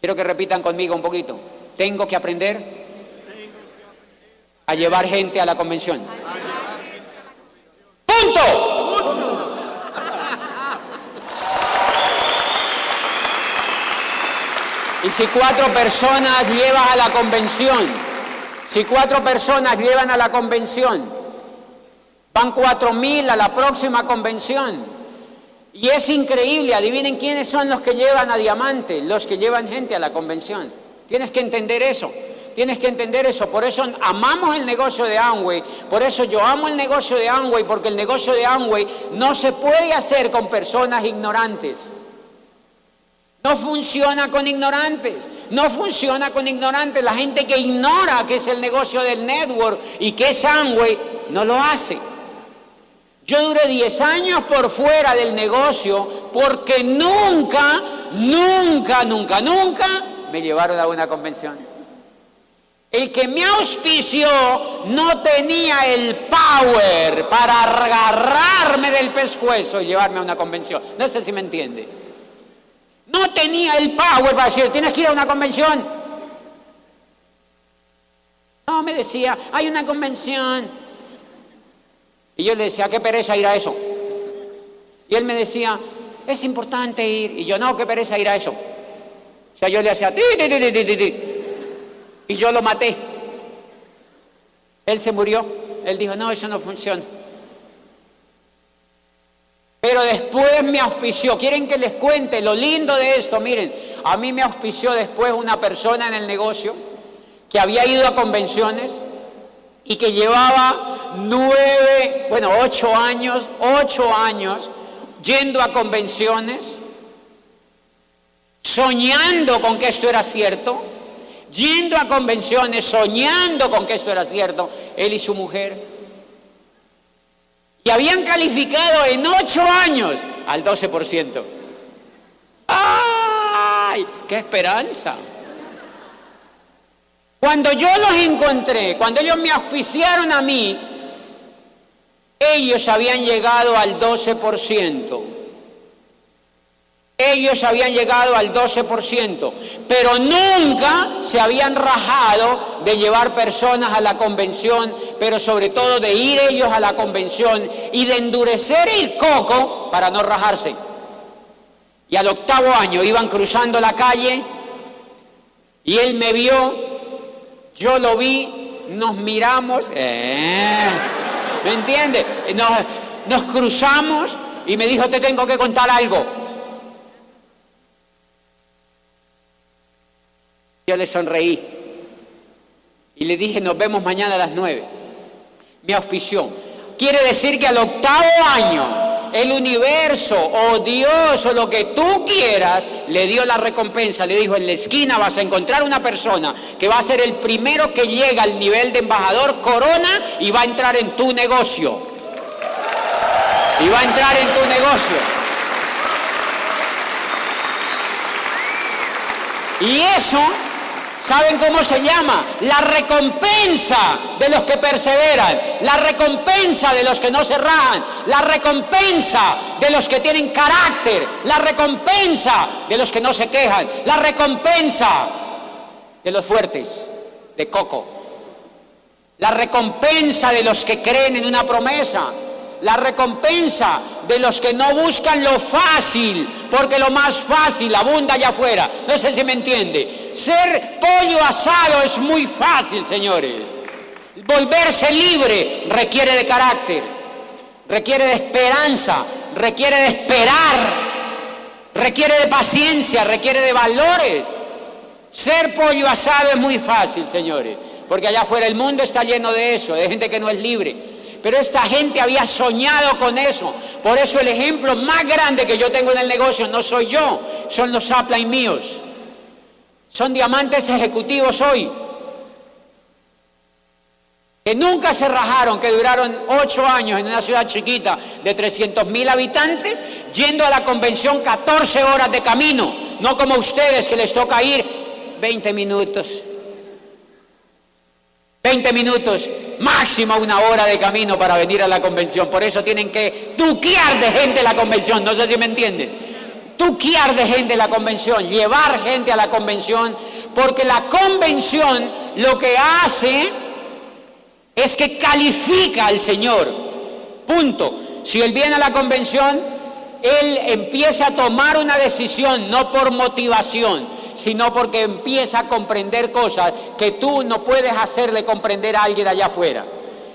Quiero que repitan conmigo un poquito. Tengo que aprender a llevar gente a la convención. ¡Punto! Y si cuatro personas llevan a la convención, si cuatro personas llevan a la convención, van cuatro mil a la próxima convención. Y es increíble, adivinen quiénes son los que llevan a Diamante, los que llevan gente a la convención. Tienes que entender eso. Tienes que entender eso. Por eso amamos el negocio de Amway. Por eso yo amo el negocio de Amway, porque el negocio de Amway no se puede hacer con personas ignorantes. No funciona con ignorantes. No funciona con ignorantes. La gente que ignora que es el negocio del network y que es Amway, no lo hace. Yo duré 10 años por fuera del negocio porque nunca, nunca, nunca, nunca me llevaron a una convención. El que me auspició no tenía el power para agarrarme del pescuezo y llevarme a una convención. No sé si me entiende. No tenía el power para decir, tienes que ir a una convención. No, me decía, hay una convención. Y yo le decía, qué pereza ir a eso. Y él me decía, es importante ir. Y yo, no, qué pereza ir a eso. O sea, yo le hacía, y yo lo maté. Él se murió. Él dijo, no, eso no funciona. Pero después me auspició. ¿Quieren que les cuente lo lindo de esto? Miren, a mí me auspició después una persona en el negocio que había ido a convenciones y que llevaba nueve, bueno, ocho años, ocho años yendo a convenciones, soñando con que esto era cierto, yendo a convenciones, soñando con que esto era cierto, él y su mujer. Y habían calificado en ocho años al 12%. ¡Ay! ¡Qué esperanza! Cuando yo los encontré, cuando ellos me auspiciaron a mí, ellos habían llegado al 12%. Ellos habían llegado al 12%, pero nunca se habían rajado de llevar personas a la convención, pero sobre todo de ir ellos a la convención y de endurecer el coco para no rajarse. Y al octavo año iban cruzando la calle y él me vio yo lo vi, nos miramos, eh, ¿me entiende? Nos, cruzamos y me dijo, te tengo que contar algo. Yo le sonreí y le dije, nos vemos mañana a las nueve. Me auspició. Quiere decir que al octavo año el universo o Dios o lo que tú quieras, le dio la recompensa, le dijo, en la esquina vas a encontrar una persona que va a ser el primero que llega al nivel de embajador corona y va a entrar en tu negocio. Y va a entrar en tu negocio. Y eso ¿Saben cómo se llama? La recompensa de los que perseveran, la recompensa de los que no se rajan, la recompensa de los que tienen carácter, la recompensa de los que no se quejan, la recompensa de los fuertes, de Coco, la recompensa de los que creen en una promesa, la recompensa de los que no buscan lo fácil, porque lo más fácil abunda allá afuera. No sé si me entiende. Ser pollo asado es muy fácil, señores. Volverse libre requiere de carácter, requiere de esperanza, requiere de esperar, requiere de paciencia, requiere de valores. Ser pollo asado es muy fácil, señores, porque allá afuera el mundo está lleno de eso, de gente que no es libre. Pero esta gente había soñado con eso. Por eso el ejemplo más grande que yo tengo en el negocio no soy yo, son los upline míos. Son diamantes ejecutivos hoy. Que nunca se rajaron, que duraron ocho años en una ciudad chiquita de 300 mil habitantes, yendo a la convención 14 horas de camino. No como ustedes que les toca ir 20 minutos. 20 minutos, máximo una hora de camino para venir a la convención. Por eso tienen que tuquear de gente la convención. No sé si me entienden. tuquear de gente la convención, llevar gente a la convención, porque la convención lo que hace es que califica al Señor. Punto. Si Él viene a la convención, Él empieza a tomar una decisión, no por motivación, sino porque empieza a comprender cosas que tú no puedes hacerle comprender a alguien allá afuera.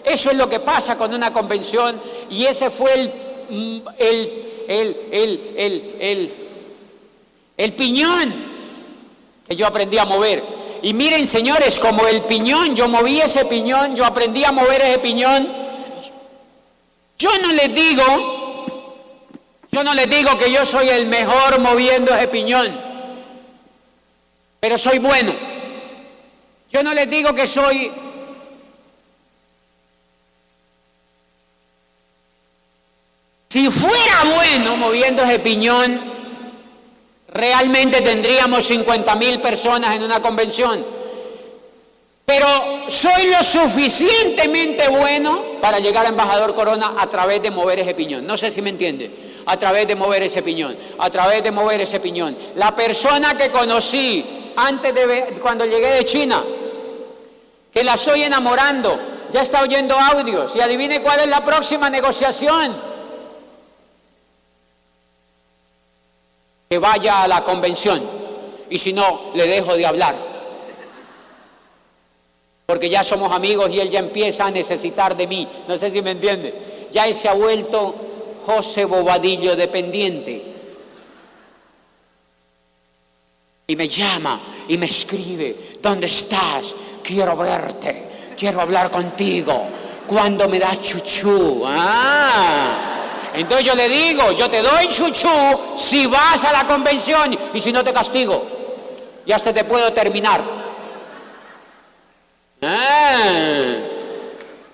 Eso es lo que pasa con una convención y ese fue el, mm, el, el, el, el piñón que yo aprendí a mover. Y miren, señores, como el piñón, yo moví ese piñón, yo aprendí a mover ese piñón. Yo no les digo, yo no les digo que yo soy el mejor moviendo ese piñón, pero soy bueno. Yo no les digo que soy Si fuera bueno moviendo ese piñón, realmente tendríamos 50 mil personas en una convención. Pero soy lo suficientemente bueno para llegar a embajador Corona a través de mover ese piñón. No sé si me entiende. A través de mover ese piñón. A través de mover ese piñón. La persona que conocí antes de cuando llegué de China, que la estoy enamorando, ya está oyendo audios y adivine cuál es la próxima negociación que vaya a la convención y si no, le dejo de hablar. Porque ya somos amigos y él ya empieza a necesitar de mí. No sé si me entiende. Ya él se ha vuelto José Bobadillo dependiente. Y me llama y me escribe, ¿dónde estás? Quiero verte, quiero hablar contigo. ¿Cuándo me das chuchú? Ah. Entonces yo le digo, yo te doy chuchú si vas a la convención y si no te castigo. Y hasta te puedo terminar. Ah,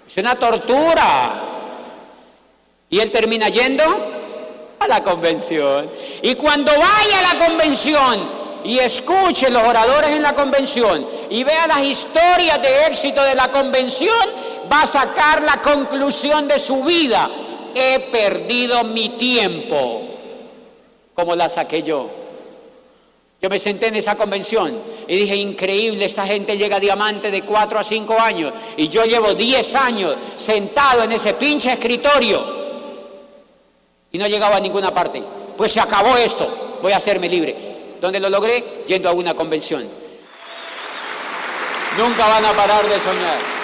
es una tortura. Y él termina yendo a la convención. Y cuando vaya a la convención y escuche los oradores en la convención y vea las historias de éxito de la convención, va a sacar la conclusión de su vida he perdido mi tiempo como la saqué yo. Yo me senté en esa convención y dije, increíble, esta gente llega diamante de 4 a 5 años y yo llevo 10 años sentado en ese pinche escritorio y no llegaba a ninguna parte. Pues se acabó esto, voy a hacerme libre. ¿Dónde lo logré? Yendo a una convención. Nunca van a parar de soñar.